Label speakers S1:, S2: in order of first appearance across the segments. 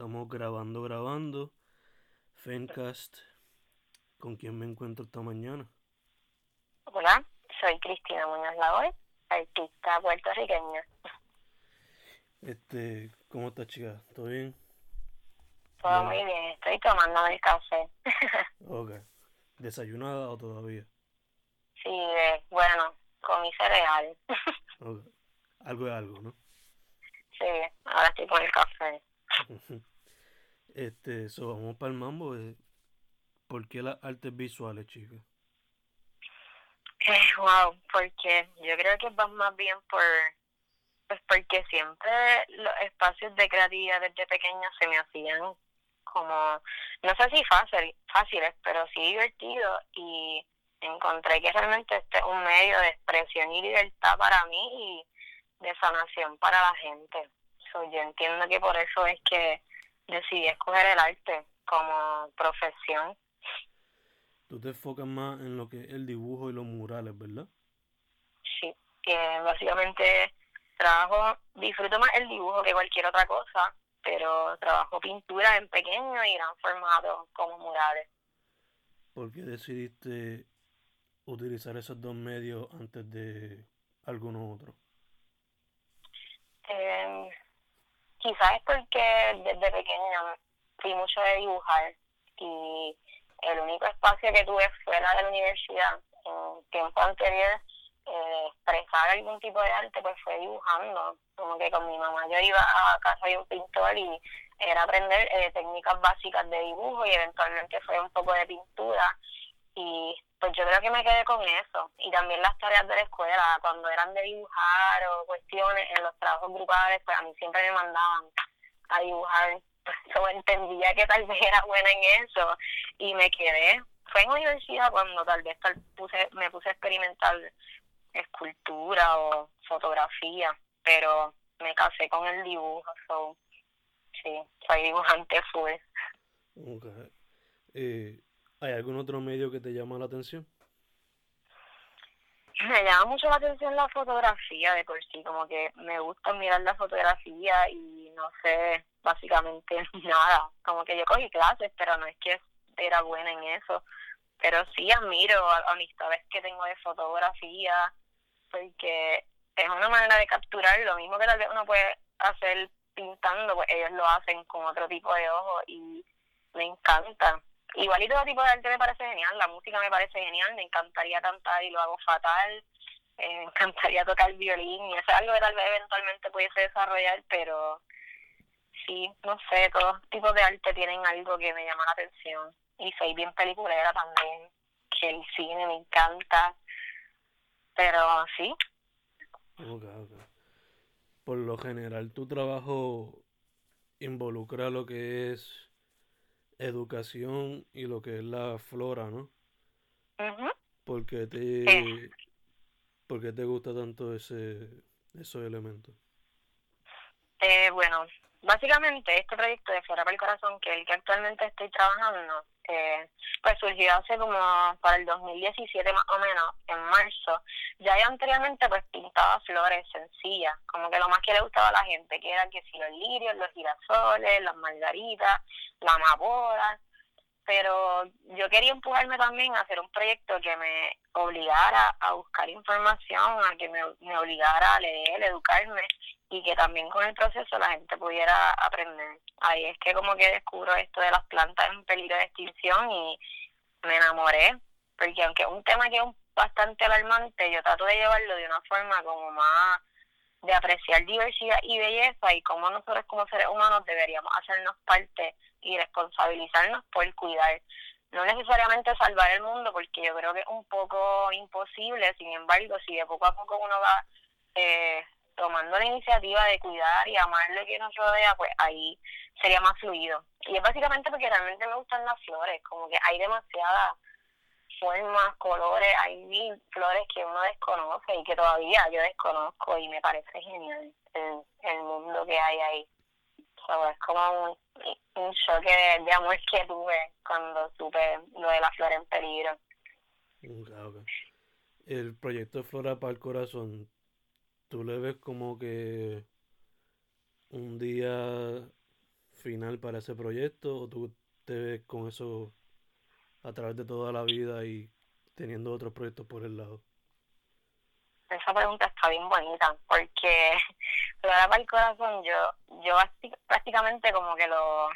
S1: Estamos grabando, grabando. Fencast. ¿Con quién me encuentro esta mañana?
S2: Hola, soy Cristina Muñoz Lavoy, artista puertorriqueña.
S1: Este, ¿cómo estás, chica? ¿Todo bien?
S2: Todo muy bien, estoy tomando el café.
S1: ok. ¿Desayunada o todavía?
S2: Sí, eh, bueno, comí cereal.
S1: ok. Algo es algo, ¿no?
S2: Sí, ahora estoy con el café.
S1: este, so, vamos para el mambo. Eh. ¿Por qué las artes visuales, chicas?
S2: Eh, wow, porque yo creo que va más bien por pues porque siempre los espacios de creatividad desde pequeña se me hacían como, no sé si fácil, fáciles, pero sí divertidos y encontré que realmente este es un medio de expresión y libertad para mí y de sanación para la gente. So, yo entiendo que por eso es que decidí escoger el arte como profesión.
S1: Tú te enfocas más en lo que es el dibujo y los murales, ¿verdad?
S2: Sí, que básicamente trabajo, disfruto más el dibujo que cualquier otra cosa, pero trabajo pintura en pequeño y gran formato como murales.
S1: ¿Por qué decidiste utilizar esos dos medios antes de alguno otro?
S2: Eh, quizás es porque desde pequeña fui mucho de dibujar y el único espacio que tuve fuera de la universidad. En tiempo anterior eh, expresar algún tipo de arte pues fue dibujando. Como que con mi mamá yo iba a casa de un pintor y era aprender eh, técnicas básicas de dibujo y eventualmente fue un poco de pintura. Y pues yo creo que me quedé con eso y también las tareas de la escuela cuando eran de dibujar o cuestiones en los trabajos grupales pues a mí siempre me mandaban a dibujar pues entendía que tal vez era buena en eso y me quedé fue en universidad cuando tal vez tal puse me puse a experimentar escultura o fotografía, pero me casé con el dibujo, so, sí, soy dibujante full.
S1: Okay. Eh, ¿Hay algún otro medio que te llama la atención?
S2: Me llama mucho la atención la fotografía de por sí, como que me gusta mirar la fotografía y no sé básicamente nada, como que yo cogí clases, pero no es que era buena en eso, pero sí admiro amistades que tengo de fotografía, porque es una manera de capturar lo mismo que tal vez uno puede hacer pintando, pues ellos lo hacen con otro tipo de ojo y me encanta. Igual y todo tipo de arte me parece genial, la música me parece genial, me encantaría cantar y lo hago fatal, eh, me encantaría tocar violín y eso es algo que tal vez eventualmente pudiese desarrollar, pero sí, no sé, todos tipos de arte tienen algo que me llama la atención y soy bien peliculera también, que el cine me encanta, pero sí.
S1: Por lo general, tu trabajo involucra lo que es educación y lo que es la flora, ¿no?
S2: mhm
S1: ¿Por qué te, ¿por te gusta tanto ese, esos elementos?
S2: Eh, bueno, básicamente este proyecto de Flora para el Corazón, que es el que actualmente estoy trabajando, eh, pues surgió hace como para el 2017 más o menos, en marzo. Ya yo anteriormente pues pintaba flores sencillas, como que lo más que le gustaba a la gente, que eran que si los lirios, los girasoles, las margaritas, la amapola, pero yo quería empujarme también a hacer un proyecto que me obligara a buscar información, a que me, me obligara a leer, educarme y que también con el proceso la gente pudiera aprender. Ahí es que como que descubro esto de las plantas en peligro de extinción y me enamoré, porque aunque es un tema que es bastante alarmante, yo trato de llevarlo de una forma como más de apreciar diversidad y belleza y cómo nosotros como seres humanos deberíamos hacernos parte y responsabilizarnos por cuidar. No necesariamente salvar el mundo, porque yo creo que es un poco imposible, sin embargo, si de poco a poco uno va eh, tomando la iniciativa de cuidar y amar lo que nos rodea, pues ahí sería más fluido. Y es básicamente porque realmente me gustan las flores, como que hay demasiadas formas, colores, hay mil flores que uno desconoce y que todavía yo desconozco y me parece genial el, el mundo que hay ahí. es como un, un choque de, amor que tuve cuando supe lo de la flor en peligro.
S1: El proyecto Flora para el Corazón, ¿tú le ves como que un día final para ese proyecto o tú te ves con eso a través de toda la vida y teniendo otros proyectos por el lado?
S2: Esa pregunta está bien bonita porque Flora para el Corazón yo, yo prácticamente como que lo,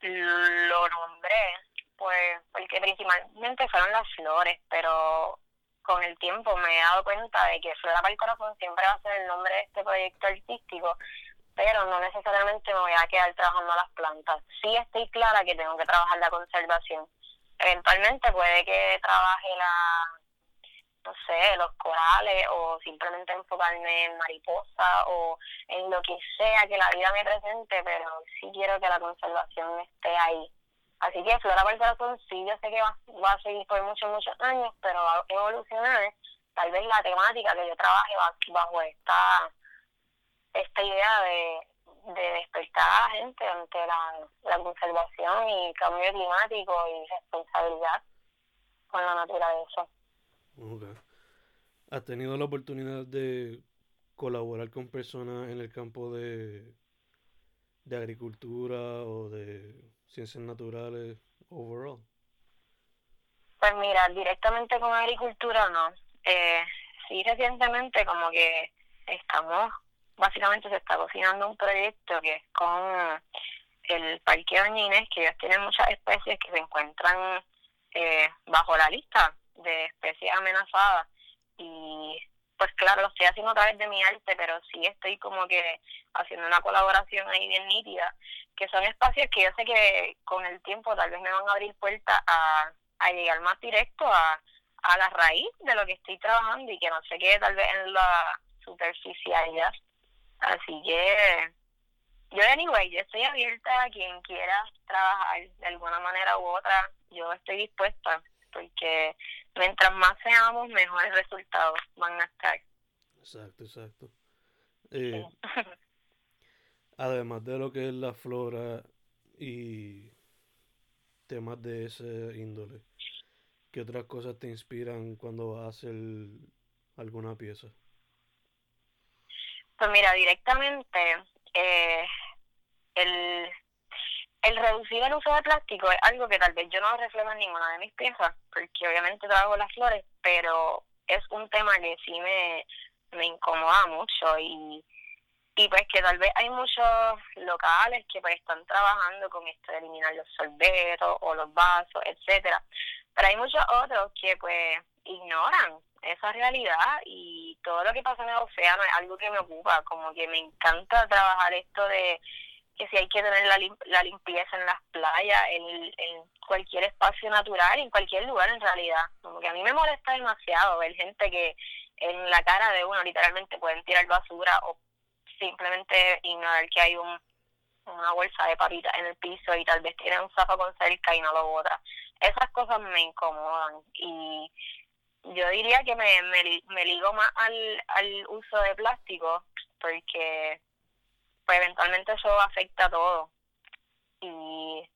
S2: lo nombré pues porque principalmente fueron las flores, pero con el tiempo me he dado cuenta de que Flora para el Corazón siempre va a ser el nombre de este proyecto artístico, pero no necesariamente me voy a quedar trabajando las plantas. Sí estoy clara que tengo que trabajar la conservación. Eventualmente puede que trabaje la, no sé, los corales o simplemente enfocarme en mariposa o en lo que sea que la vida me presente, pero sí quiero que la conservación esté ahí. Así que Flora Corazón sí, yo sé que va, va, a seguir por muchos, muchos años, pero va a evolucionar. Tal vez la temática que yo trabaje bajo esta, esta idea de, de despertar a la gente ante la, la conservación y cambio climático y responsabilidad con la naturaleza.
S1: Okay. ¿Has tenido la oportunidad de colaborar con personas en el campo de, de agricultura o de ciencias naturales overall?
S2: Pues mira, directamente con agricultura no. Eh, sí, recientemente como que estamos, básicamente se está cocinando un proyecto que es con el Parque Oñines, que ellos tienen muchas especies que se encuentran eh, bajo la lista de especies amenazadas. Y pues claro, lo estoy haciendo a través de mi arte, pero sí estoy como que haciendo una colaboración ahí bien nítida, que son espacios que yo sé que con el tiempo tal vez me van a abrir puertas a, a llegar más directo a, a la raíz de lo que estoy trabajando y que no se quede tal vez en la superficialidad. Así que yo, anyway, yo estoy abierta a quien quiera trabajar de alguna manera u otra. Yo estoy dispuesta porque mientras más seamos, mejores resultados van a estar.
S1: Exacto, exacto. Eh, además de lo que es la flora y temas de ese índole, ¿qué otras cosas te inspiran cuando vas a hacer alguna pieza?
S2: Pues mira, directamente eh, el el reducir el uso de plástico es algo que tal vez yo no reflejo en ninguna de mis piezas, porque obviamente trabajo las flores, pero es un tema que sí me, me incomoda mucho y, y pues que tal vez hay muchos locales que pues están trabajando con esto de eliminar los sorbetos o los vasos, etcétera, pero hay muchos otros que pues ignoran esa realidad y todo lo que pasa en el océano es algo que me ocupa, como que me encanta trabajar esto de que si hay que tener la, la limpieza en las playas, en, en cualquier espacio natural, en cualquier lugar en realidad. Como a mí me molesta demasiado ver gente que en la cara de uno literalmente pueden tirar basura o simplemente ignorar que hay un, una bolsa de papitas en el piso y tal vez tienen un con cerca y no lo botan. Esas cosas me incomodan y yo diría que me, me, me ligo más al, al uso de plástico porque pues eventualmente eso afecta a todo. Y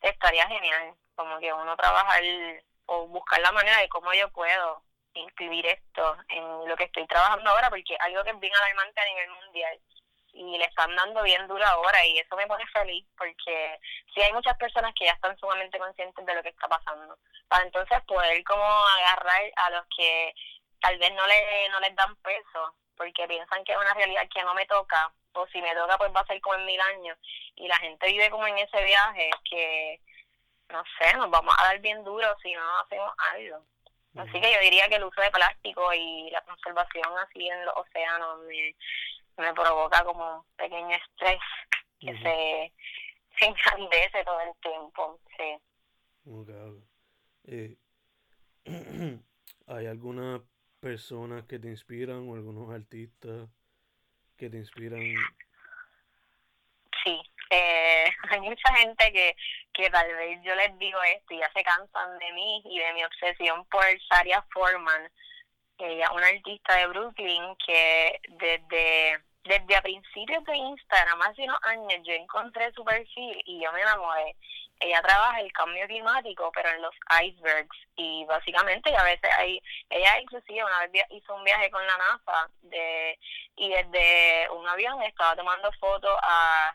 S2: estaría genial, como que uno trabajar o buscar la manera de cómo yo puedo incluir esto en lo que estoy trabajando ahora, porque algo que es bien alarmante a nivel mundial y le están dando bien duro ahora y eso me pone feliz porque sí hay muchas personas que ya están sumamente conscientes de lo que está pasando para entonces poder como agarrar a los que tal vez no le no les dan peso porque piensan que es una realidad que no me toca o si me toca pues va a ser como en mil años y la gente vive como en ese viaje que no sé, nos vamos a dar bien duro si no hacemos algo. Así que yo diría que el uso de plástico y la conservación así en los océanos me, me provoca como un pequeño estrés que se, se engrandece todo el tiempo, sí.
S1: Eh, ¿Hay alguna personas que te inspiran o algunos artistas que te inspiran?
S2: Sí, eh, hay mucha gente que, que tal vez yo les digo esto y ya se cansan de mí y de mi obsesión por Saria Foreman, ella una artista de Brooklyn que desde desde a principios de Instagram, hace unos años, yo encontré su perfil y yo me enamoré. Ella trabaja el cambio climático, pero en los icebergs. Y básicamente, a veces hay, ella inclusive una vez hizo un viaje con la NASA de y desde un avión estaba tomando fotos a,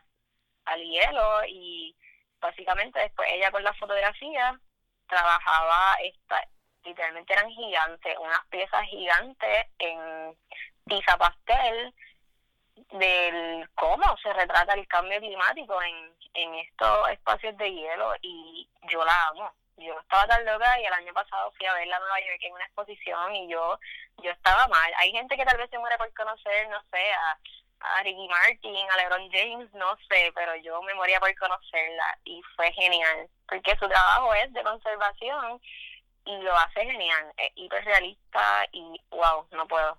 S2: al hielo y básicamente después ella con la fotografía trabajaba esta literalmente eran gigantes, unas piezas gigantes en tiza pastel del cómo se retrata el cambio climático en, en estos espacios de hielo y yo la amo. Yo estaba tan loca y el año pasado fui a verla a Nueva York en una exposición y yo yo estaba mal. Hay gente que tal vez se muere por conocer, no sé, a, a Ricky Martin, a LeBron James, no sé, pero yo me moría por conocerla y fue genial, porque su trabajo es de conservación y lo hace genial, es hiperrealista y wow, no puedo.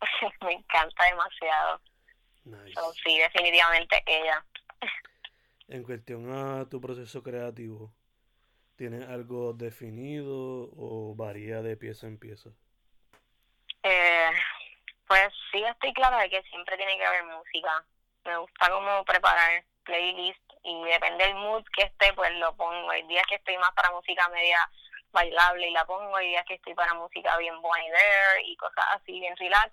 S2: me encanta demasiado. Sí, definitivamente ella.
S1: en cuestión a tu proceso creativo, ¿tienes algo definido o varía de pieza en pieza?
S2: Eh, pues sí, estoy clara de que siempre tiene que haber música. Me gusta como preparar playlist y depende del mood que esté, pues lo pongo. Hay días que estoy más para música media bailable y la pongo, hay días que estoy para música bien buena y cosas así, bien relax.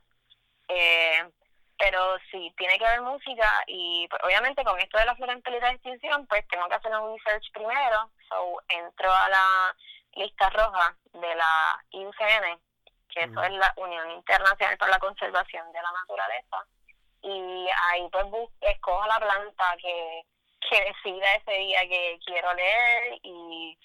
S2: Eh, pero sí, tiene que haber música y pues, obviamente con esto de la flora en de extinción, pues tengo que hacer un research primero. So, entro a la lista roja de la IUCN, que eso es la Unión Internacional para la Conservación de la Naturaleza, y ahí pues escojo la planta que, que decida ese día que quiero leer y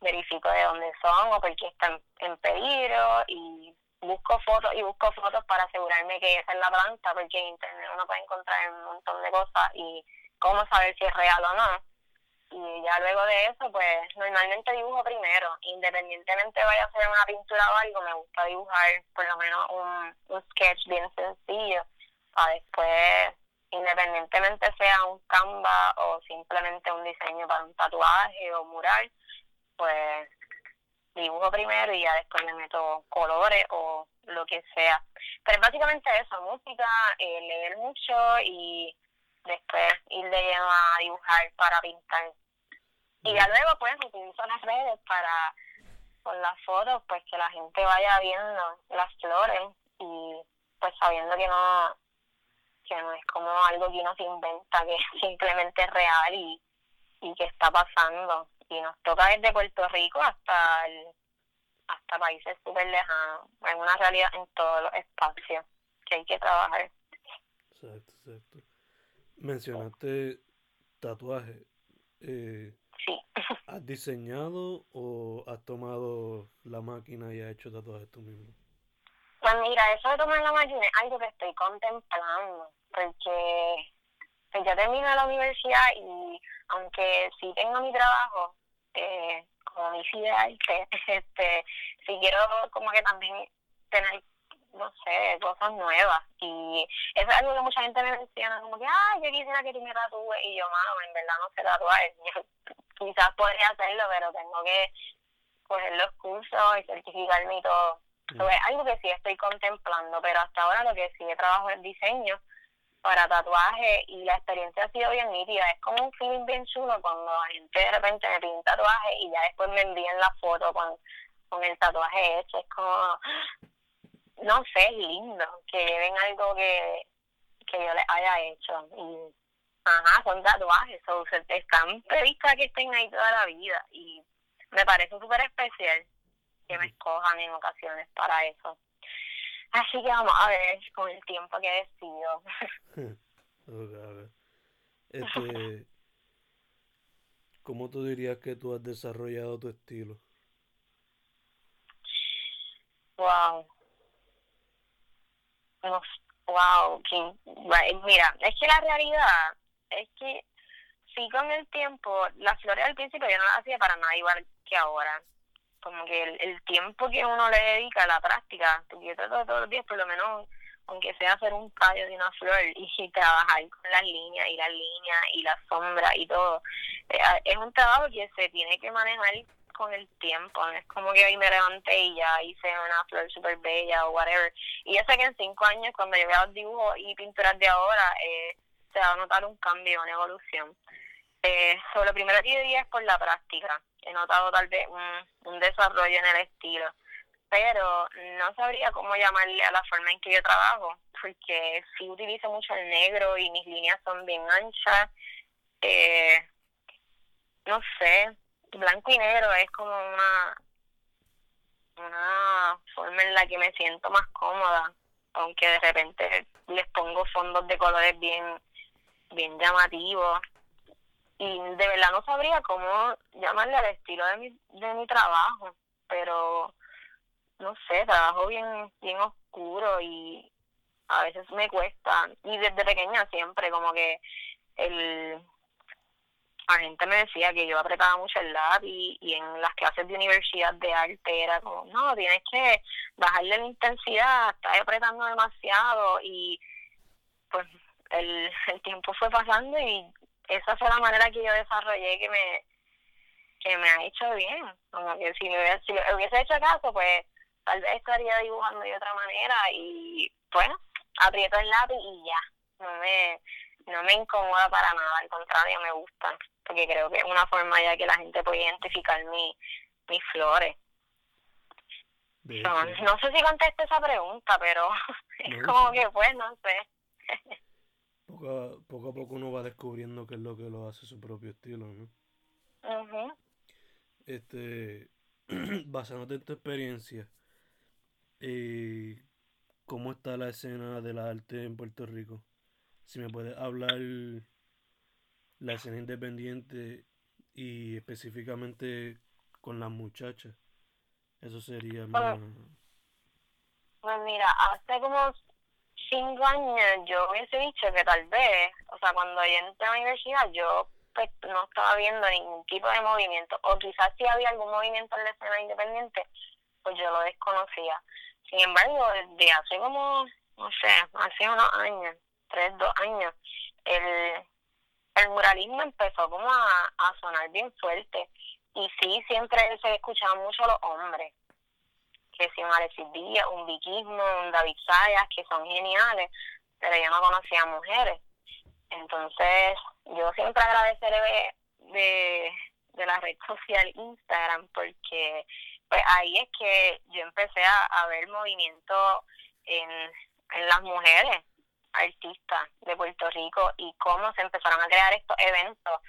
S2: verifico de dónde son o por qué están en peligro y busco fotos y busco fotos para asegurarme que esa es la planta, porque en internet uno puede encontrar un montón de cosas y cómo saber si es real o no. Y ya luego de eso, pues normalmente dibujo primero, independientemente vaya a hacer una pintura o algo, me gusta dibujar por lo menos un, un sketch bien sencillo, para después, independientemente sea un canva o simplemente un diseño para un tatuaje o mural, pues dibujo primero y ya después le meto colores o lo que sea. Pero es básicamente eso, música, eh, leer mucho y después ir de lleno a dibujar para pintar. Y ya luego pues utilizo las redes para con las fotos pues que la gente vaya viendo las flores y pues sabiendo que no que no es como algo que uno se inventa, que simplemente es real y, y que está pasando y nos toca desde Puerto Rico hasta hasta países súper lejanos, en una realidad en todos los espacios que hay que trabajar.
S1: Exacto, exacto. Mencionaste tatuaje. Eh,
S2: sí.
S1: ¿Has diseñado o has tomado la máquina y has hecho tatuajes tú mismo?
S2: Pues mira, eso de tomar la máquina es algo que estoy contemplando, porque pues yo termino la universidad y aunque sí tengo mi trabajo, eh, como mi ideal, este, si quiero como que también tener, no sé, cosas nuevas. Y eso es algo que mucha gente me menciona, como que, ah, yo quisiera que tú me tatúes. Y yo, mano, en verdad no sé tatuar. Yo, quizás podría hacerlo, pero tengo que coger los cursos y certificarme y todo. Mm. es algo que sí estoy contemplando, pero hasta ahora lo que sí he trabajado es diseño para tatuaje y la experiencia ha sido bien nítida. Es como un feeling bien chulo cuando la gente de repente me pide un tatuaje y ya después me envían la foto con, con el tatuaje hecho. Es como, no sé, es lindo que lleven algo que, que yo les haya hecho. Y, ajá, son tatuajes, están previstas que estén ahí toda la vida y me parece súper especial que me escojan en ocasiones para eso. Así que vamos a ver con el tiempo que decido.
S1: Este, ¿Cómo tú dirías que tú has desarrollado tu estilo?
S2: Wow. wow. Mira, es que la realidad es que sí con el tiempo, las flores al principio yo no las hacía para nada igual que ahora. Como que el, tiempo que uno le dedica a la práctica, porque yo trato todos los días por lo menos, aunque sea hacer un tallo de una flor y, trabajar con las líneas y las líneas y la sombra y todo, eh, es un trabajo que se tiene que manejar con el tiempo, no es como que hoy me levanté y ya hice una flor súper bella o whatever. Y yo sé que en cinco años, cuando yo vea los dibujos y pinturas de ahora, eh, se va a notar un cambio, una evolución. Eh, sobre lo primero que diría es por la práctica. He notado tal vez un, un desarrollo en el estilo, pero no sabría cómo llamarle a la forma en que yo trabajo, porque sí utilizo mucho el negro y mis líneas son bien anchas. Eh, no sé, blanco y negro es como una una forma en la que me siento más cómoda, aunque de repente les pongo fondos de colores bien bien llamativos y de verdad no sabría cómo llamarle al estilo de mi, de mi trabajo, pero no sé, trabajo bien bien oscuro y a veces me cuesta. Y desde pequeña siempre como que el la gente me decía que yo apretaba mucho el lápiz y en las clases de universidad de arte era como, no, tienes que bajarle la intensidad, estás apretando demasiado y pues el, el tiempo fue pasando y esa fue la manera que yo desarrollé que me que me ha hecho bien. Como que si me hubiese, si hubiese hecho caso, pues tal vez estaría dibujando de otra manera y bueno, aprieto el lápiz y ya. No me no me incomoda para nada, al contrario, me gusta, porque creo que es una forma ya que la gente puede identificar mi, mis flores. no sé si contesté esa pregunta, pero es como que pues, no sé.
S1: poco, a, poco a poco uno va descubriendo qué es lo que lo hace su propio estilo, ¿no? Este, basándote en tu experiencia, eh, ¿cómo está la escena de la arte en Puerto Rico? si me puedes hablar la escena independiente y específicamente con las muchachas, eso sería
S2: más... Pues mira, hace como cinco años yo hubiese dicho que tal vez, o sea, cuando yo entré a la universidad yo pues, no estaba viendo ningún tipo de movimiento, o quizás si había algún movimiento en la escena independiente, pues yo lo desconocía. Sin embargo, desde hace como, no sé, hace unos años, tres, dos años, el, el muralismo empezó como a, a sonar bien fuerte. Y sí, siempre se escuchaban mucho los hombres, que si un Alexis Díaz, un Viquismo, un David Sayas, que son geniales, pero yo no conocía mujeres. Entonces, yo siempre agradeceré de, de la red social Instagram, porque pues ahí es que yo empecé a, a ver movimiento en, en las mujeres artistas de Puerto Rico y cómo se empezaron a crear estos eventos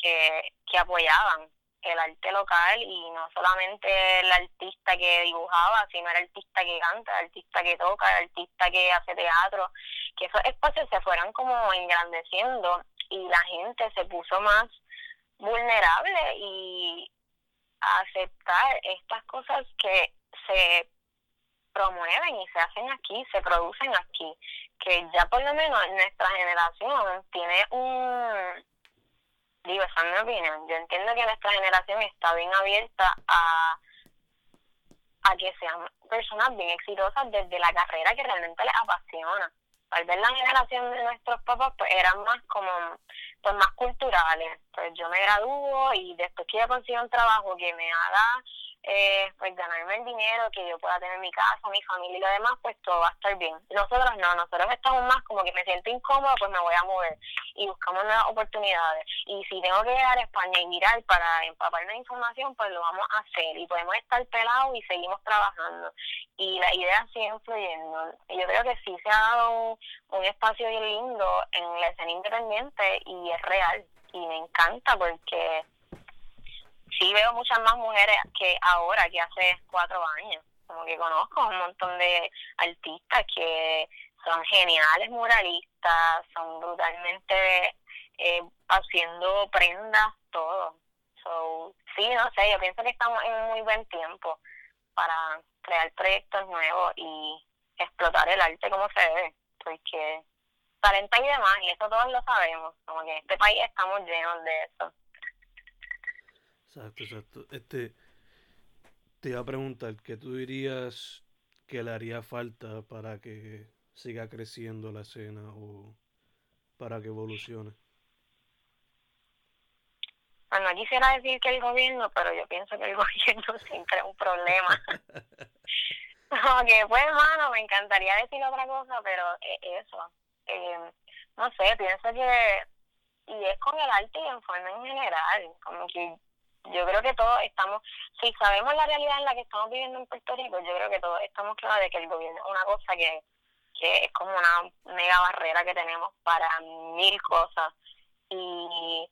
S2: que, que apoyaban el arte local y no solamente el artista que dibujaba, sino el artista que canta, el artista que toca, el artista que hace teatro, que esos espacios se fueran como engrandeciendo y la gente se puso más vulnerable y aceptar estas cosas que se promueven y se hacen aquí, se producen aquí, que ya por lo menos nuestra generación tiene un, digo, esa es mi opinión, yo entiendo que nuestra generación está bien abierta a, a que sean personas bien exitosas desde la carrera que realmente les apasiona. Tal vez la generación de nuestros papás pues eran más como pues más culturales. Pues yo me gradúo y después que yo consigo un trabajo que me haga eh, pues ganarme el dinero, que yo pueda tener mi casa, mi familia y lo demás, pues todo va a estar bien. Nosotros no, nosotros estamos más como que me siento incómodo, pues me voy a mover y buscamos nuevas oportunidades. Y si tengo que llegar a España y mirar para empaparme de información, pues lo vamos a hacer y podemos estar pelados y seguimos trabajando. Y la idea sigue influyendo. Yo creo que sí se ha dado un, un espacio bien lindo en la escena independiente y es real. Y me encanta porque sí veo muchas más mujeres que ahora, que hace cuatro años. Como que conozco un montón de artistas que son geniales muralistas, son brutalmente eh, haciendo prendas, todo. So, sí, no sé, yo pienso que estamos en un muy buen tiempo para crear proyectos nuevos y explotar el arte como se debe, porque talento y demás, y eso todos lo sabemos, como que en este país estamos llenos de eso.
S1: Exacto, exacto. Este, te iba a preguntar, ¿qué tú dirías que le haría falta para que siga creciendo la escena o para que evolucione?
S2: Bueno, quisiera decir que el gobierno, pero yo pienso que el gobierno siempre es un problema. que pues, hermano, me encantaría decir otra cosa, pero eso. Eh, no sé, pienso que, y es con el arte y en forma en general, como que yo creo que todos estamos, si sabemos la realidad en la que estamos viviendo en Puerto Rico, yo creo que todos estamos claros de que el gobierno es una cosa que, que es como una mega barrera que tenemos para mil cosas. Y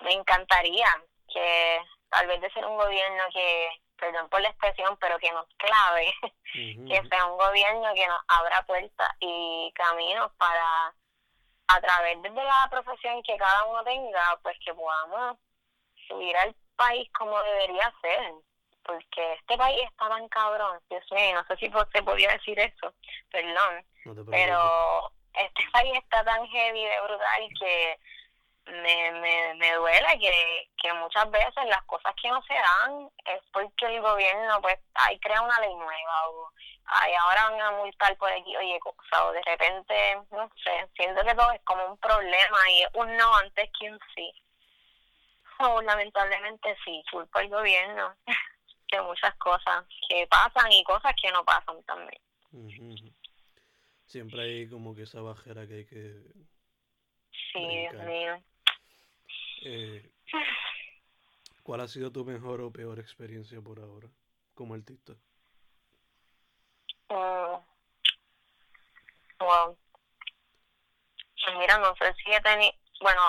S2: me encantaría que tal vez de ser un gobierno que, perdón por la expresión, pero que nos clave, que sea un gobierno que nos abra puertas y caminos para, a través de la profesión que cada uno tenga, pues que podamos subir al país como debería ser. Porque este país está tan cabrón, Dios mío, no sé si se podía decir eso, perdón, pero este país está tan heavy de brutal que me, me, me duele que, que muchas veces las cosas que no se dan es porque el gobierno pues ahí crea una ley nueva o ay, ahora van a multar por aquí, oye, cosa, o de repente, no sé, siento que todo es como un problema y un no antes que un sí. O lamentablemente sí, culpa el gobierno de muchas cosas que pasan y cosas que no pasan también.
S1: Siempre hay como que esa bajera que hay que...
S2: Sí, Dios mío.
S1: Eh, ¿Cuál ha sido tu mejor o peor experiencia por ahora como artista?
S2: Uh, wow. Mira, no sé si he tenido, bueno,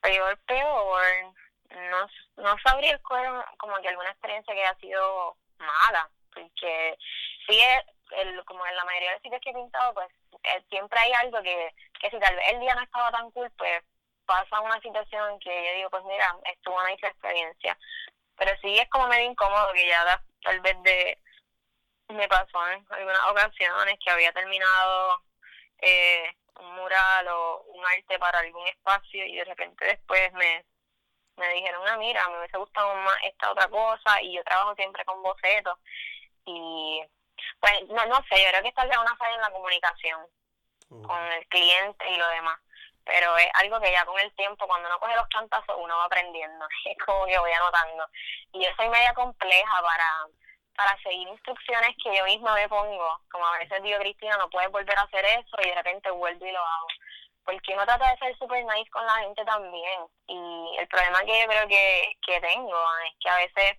S2: peor, peor, no, no sabría escoger como que alguna experiencia que haya sido mala, porque sí, el, como en la mayoría de los sitios que he pintado, pues eh, siempre hay algo que, que si tal vez el día no estaba tan cool, pues pasa una situación que yo digo, pues mira, estuvo una experiencia. Pero sí es como medio incómodo que ya tal vez de me pasó en algunas ocasiones que había terminado eh, un mural o un arte para algún espacio y de repente después me, me dijeron, ah, mira, me hubiese gustado más esta otra cosa y yo trabajo siempre con bocetos y pues no, no sé, yo creo que está vez una falla en la comunicación con el cliente y lo demás pero es algo que ya con el tiempo, cuando uno coge los cantazos, uno va aprendiendo, es como que voy anotando. Y yo soy media compleja para, para seguir instrucciones que yo misma me pongo, como a veces digo, Cristina, no puedes volver a hacer eso, y de repente vuelvo y lo hago. Porque uno trata de ser super nice con la gente también, y el problema que yo creo que, que tengo es que a veces,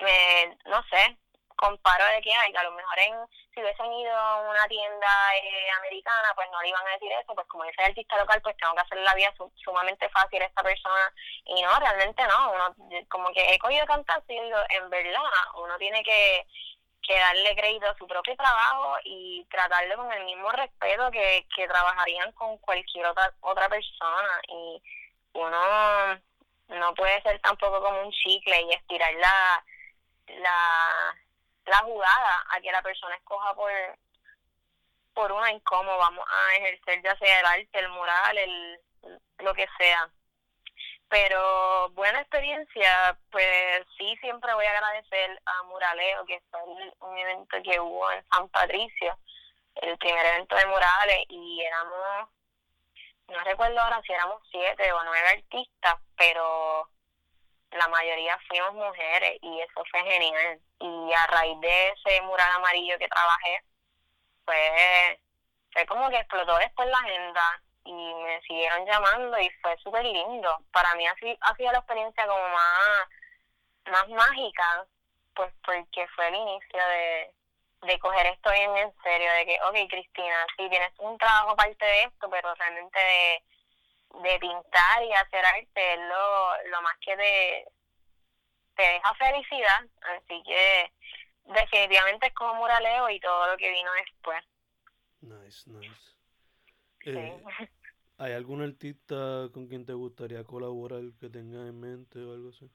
S2: me, no sé, comparo de que a lo mejor en, si hubiesen ido a una tienda eh, americana, pues no le iban a decir eso, pues como yo soy artista local, pues tengo que hacerle la vida sumamente fácil a esta persona, y no, realmente no, uno, como que he cogido tantas y digo, en verdad, uno tiene que, que darle crédito a su propio trabajo y tratarlo con el mismo respeto que, que trabajarían con cualquier otra, otra persona, y uno no puede ser tampoco como un chicle y estirar la, la la jugada a que la persona escoja por por una en cómo vamos a ejercer ya sea el arte, el moral, el lo que sea. Pero buena experiencia, pues sí, siempre voy a agradecer a Muraleo, que fue un evento que hubo en San Patricio, el primer evento de Murales, y éramos, no recuerdo ahora si éramos siete o nueve artistas, pero la mayoría fuimos mujeres y eso fue genial. Y a raíz de ese mural amarillo que trabajé, pues fue como que explotó después la agenda y me siguieron llamando y fue súper lindo. Para mí así ha sido la experiencia como más, más mágica, pues porque fue el inicio de, de coger esto bien en serio, de que, ok, Cristina, sí, tienes un trabajo aparte de esto, pero realmente de de pintar y hacer arte es lo, lo más que te, te deja felicidad. Así que definitivamente es como muraleo y todo lo que vino después.
S1: Nice, nice. Eh, ¿Hay algún artista con quien te gustaría colaborar que tengas en mente o algo así?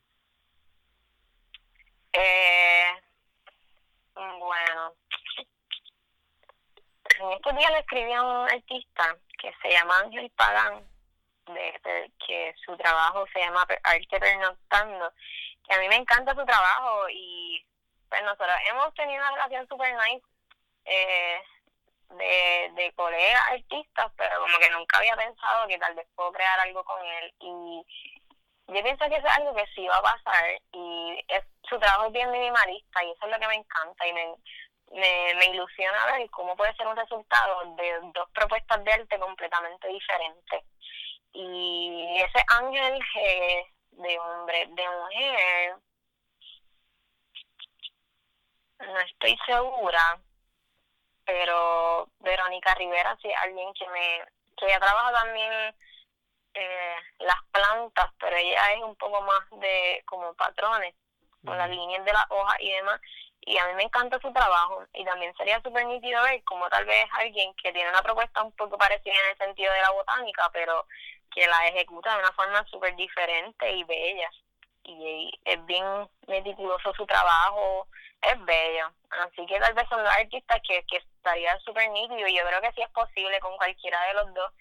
S2: Eh, bueno, en estos días le escribí a un artista que se llama Ángel Pagán de, que su trabajo se llama Arte Pernoctando, que a mí me encanta su trabajo y pues nosotros hemos tenido una relación super nice eh, de, de colegas artistas, pero como que nunca había pensado que tal vez puedo crear algo con él y yo pienso que es algo que sí va a pasar y es, su trabajo es bien minimalista y eso es lo que me encanta y me, me, me ilusiona ver cómo puede ser un resultado de dos propuestas de arte completamente diferentes. Y ese ángel de hombre, de mujer, no estoy segura, pero Verónica Rivera sí alguien que me que ella trabaja también eh, las plantas, pero ella es un poco más de como patrones, con las líneas de las hojas y demás. Y a mí me encanta su trabajo y también sería súper nítido ver como tal vez alguien que tiene una propuesta un poco parecida en el sentido de la botánica, pero que la ejecuta de una forma súper diferente y bella. Y es bien meticuloso su trabajo, es bello. Así que tal vez son dos artistas que, que estaría súper nítido y yo creo que sí es posible con cualquiera de los dos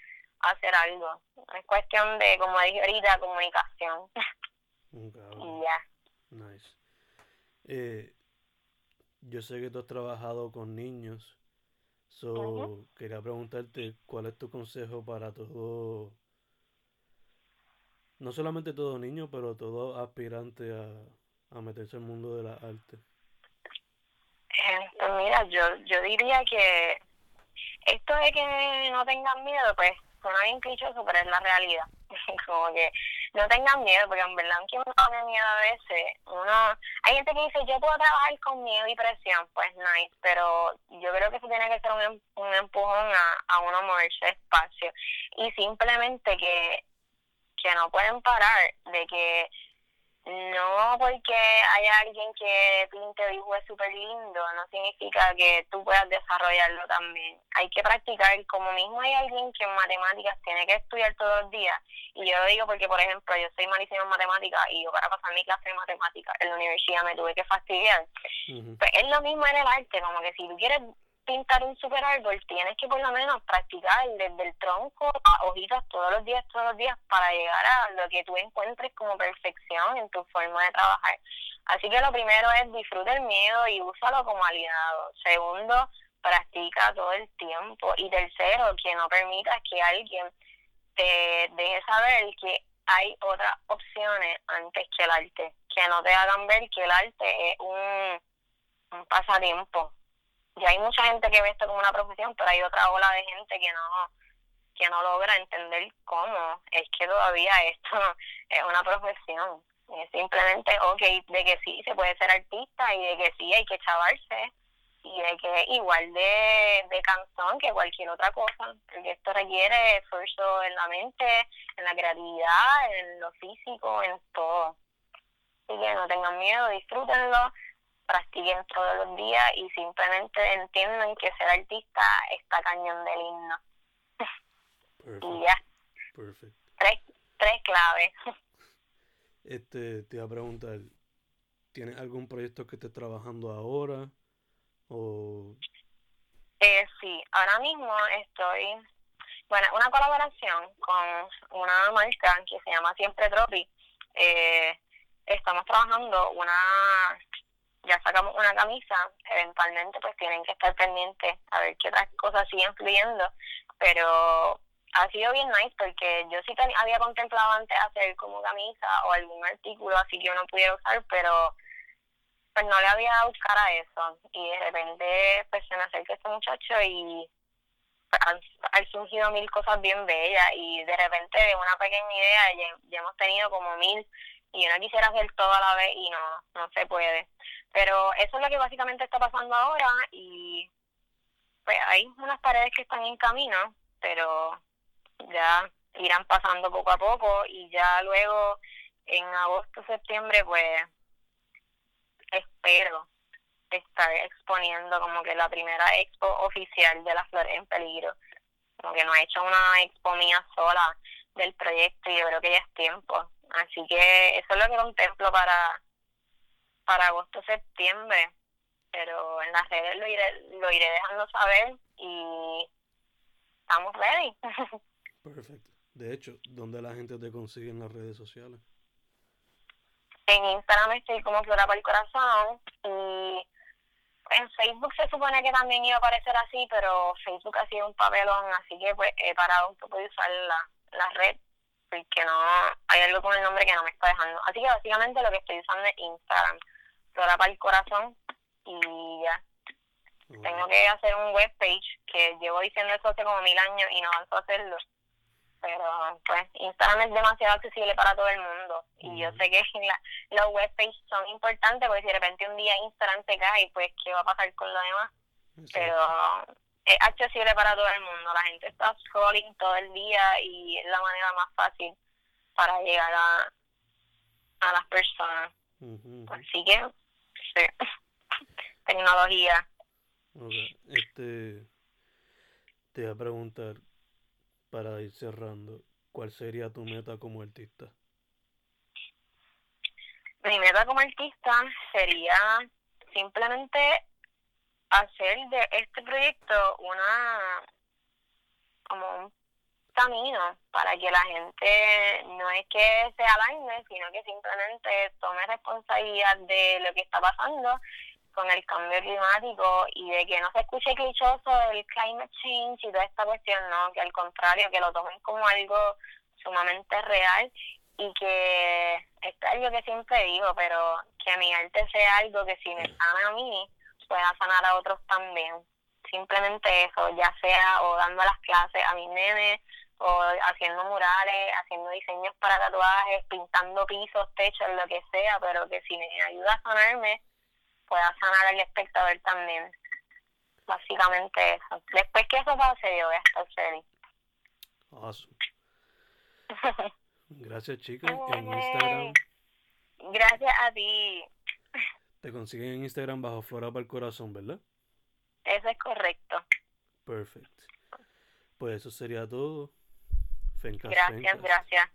S2: hacer algo. Es cuestión de, como dije ahorita, comunicación. y ya.
S1: Nice. Eh, yo sé que tú has trabajado con niños. So, quería preguntarte cuál es tu consejo para todo, no solamente todo niño, pero todo aspirante a, a meterse en el mundo de la arte.
S2: Pues mira, yo, yo diría que esto de que no tengan miedo, pues suena bien clichoso, pero es la realidad. como que no tengan miedo, porque en verdad, aunque uno tiene miedo a veces, uno, hay gente que dice, yo puedo trabajar con miedo y presión, pues nice, pero yo creo que eso tiene que ser un, em, un empujón a, a uno moverse despacio. Y simplemente que, que no pueden parar, de que no porque haya alguien que pinte o es súper lindo, no significa que tú puedas desarrollarlo también. Hay que practicar, como mismo hay alguien que en matemáticas tiene que estudiar todos los días, y yo lo digo porque, por ejemplo, yo soy malísima en matemáticas y yo para pasar mi clase de matemáticas en la universidad me tuve que fastidiar. Pues es lo mismo en el arte, como que si tú quieres pintar un super árbol, tienes que por lo menos practicar desde el tronco a hojitas todos los días, todos los días, para llegar a lo que tú encuentres como perfección en tu forma de trabajar. Así que lo primero es disfruta el miedo y úsalo como aliado. Segundo, practica todo el tiempo. Y tercero, que no permitas que alguien te deje saber que hay otras opciones antes que el arte. Que no te hagan ver que el arte es un, un pasatiempo ya hay mucha gente que ve esto como una profesión, pero hay otra ola de gente que no que no logra entender cómo es que todavía esto es una profesión. Es simplemente, ok, de que sí se puede ser artista y de que sí hay que chavarse y de que igual de, de canción que cualquier otra cosa, porque esto requiere esfuerzo en la mente, en la creatividad, en lo físico, en todo. Así que no tengan miedo, disfrútenlo practiquen todos los días y simplemente entiendan que ser artista está cañón del himno. y ya.
S1: Perfecto.
S2: Tres, tres claves.
S1: Este, te iba a preguntar, ¿tienes algún proyecto que estés trabajando ahora? O...
S2: Eh, sí, ahora mismo estoy, bueno, una colaboración con una marca que se llama Siempre Tropi. Eh, estamos trabajando una ya sacamos una camisa, eventualmente pues tienen que estar pendientes a ver qué otras cosas siguen fluyendo, pero ha sido bien nice porque yo sí había contemplado antes hacer como camisa o algún artículo así que uno pudiera usar, pero pues no le había buscar a eso. Y de repente pues se me acerca este muchacho y han, han, surgido mil cosas bien bellas. Y de repente de una pequeña idea ya, ya hemos tenido como mil y uno quisiera hacer todo a la vez y no, no se puede. Pero eso es lo que básicamente está pasando ahora y pues hay unas paredes que están en camino, pero ya irán pasando poco a poco y ya luego en agosto, septiembre, pues espero estar exponiendo como que la primera expo oficial de las flores en peligro. Como que no he hecho una expo mía sola del proyecto y yo creo que ya es tiempo. Así que eso es lo que contemplo para para agosto septiembre pero en las redes lo iré lo iré dejando saber y estamos ready.
S1: Perfecto. De hecho, ¿dónde la gente te consigue en las redes sociales?
S2: En Instagram estoy como Flora para el Corazón y en Facebook se supone que también iba a aparecer así, pero Facebook ha sido un papelón, así que pues he parado un poco de usar la, la red porque no hay algo con el nombre que no me está dejando. Así que básicamente lo que estoy usando es Instagram, Flora para el Corazón y ya. Tengo que hacer un webpage que llevo diciendo eso hace como mil años y no avanzo a hacerlo pero pues Instagram es demasiado accesible para todo el mundo y yo sé que la, los webpages son importantes porque si de repente un día Instagram se cae, pues ¿qué va a pasar con lo demás? Pero es accesible para todo el mundo, la gente está scrolling todo el día y es la manera más fácil para llegar a, a las personas. Así que, sí, tecnología.
S1: Este, te voy a preguntar, para ir cerrando, ¿cuál sería tu meta como artista?
S2: Mi meta como artista sería simplemente hacer de este proyecto una como un camino para que la gente no es que sea alarme, sino que simplemente tome responsabilidad de lo que está pasando con el cambio climático y de que no se escuche clichoso el climate change y toda esta cuestión, no, que al contrario, que lo tomen como algo sumamente real y que es algo que siempre digo, pero que mi arte sea algo que si me sana a mí, pueda sanar a otros también. Simplemente eso, ya sea o dando las clases a mis nenes, o haciendo murales, haciendo diseños para tatuajes, pintando pisos, techos, lo que sea, pero que si me ayuda a sanarme, pueda sanar al espectador también. Básicamente eso. Después que eso pase, yo voy a estar feliz.
S1: Awesome. Gracias, chicas. En Instagram.
S2: Gracias a ti.
S1: Te consiguen en Instagram bajo Flora para el Corazón, ¿verdad?
S2: Eso es correcto.
S1: Perfecto. Pues eso sería todo.
S2: Gracias, gracias.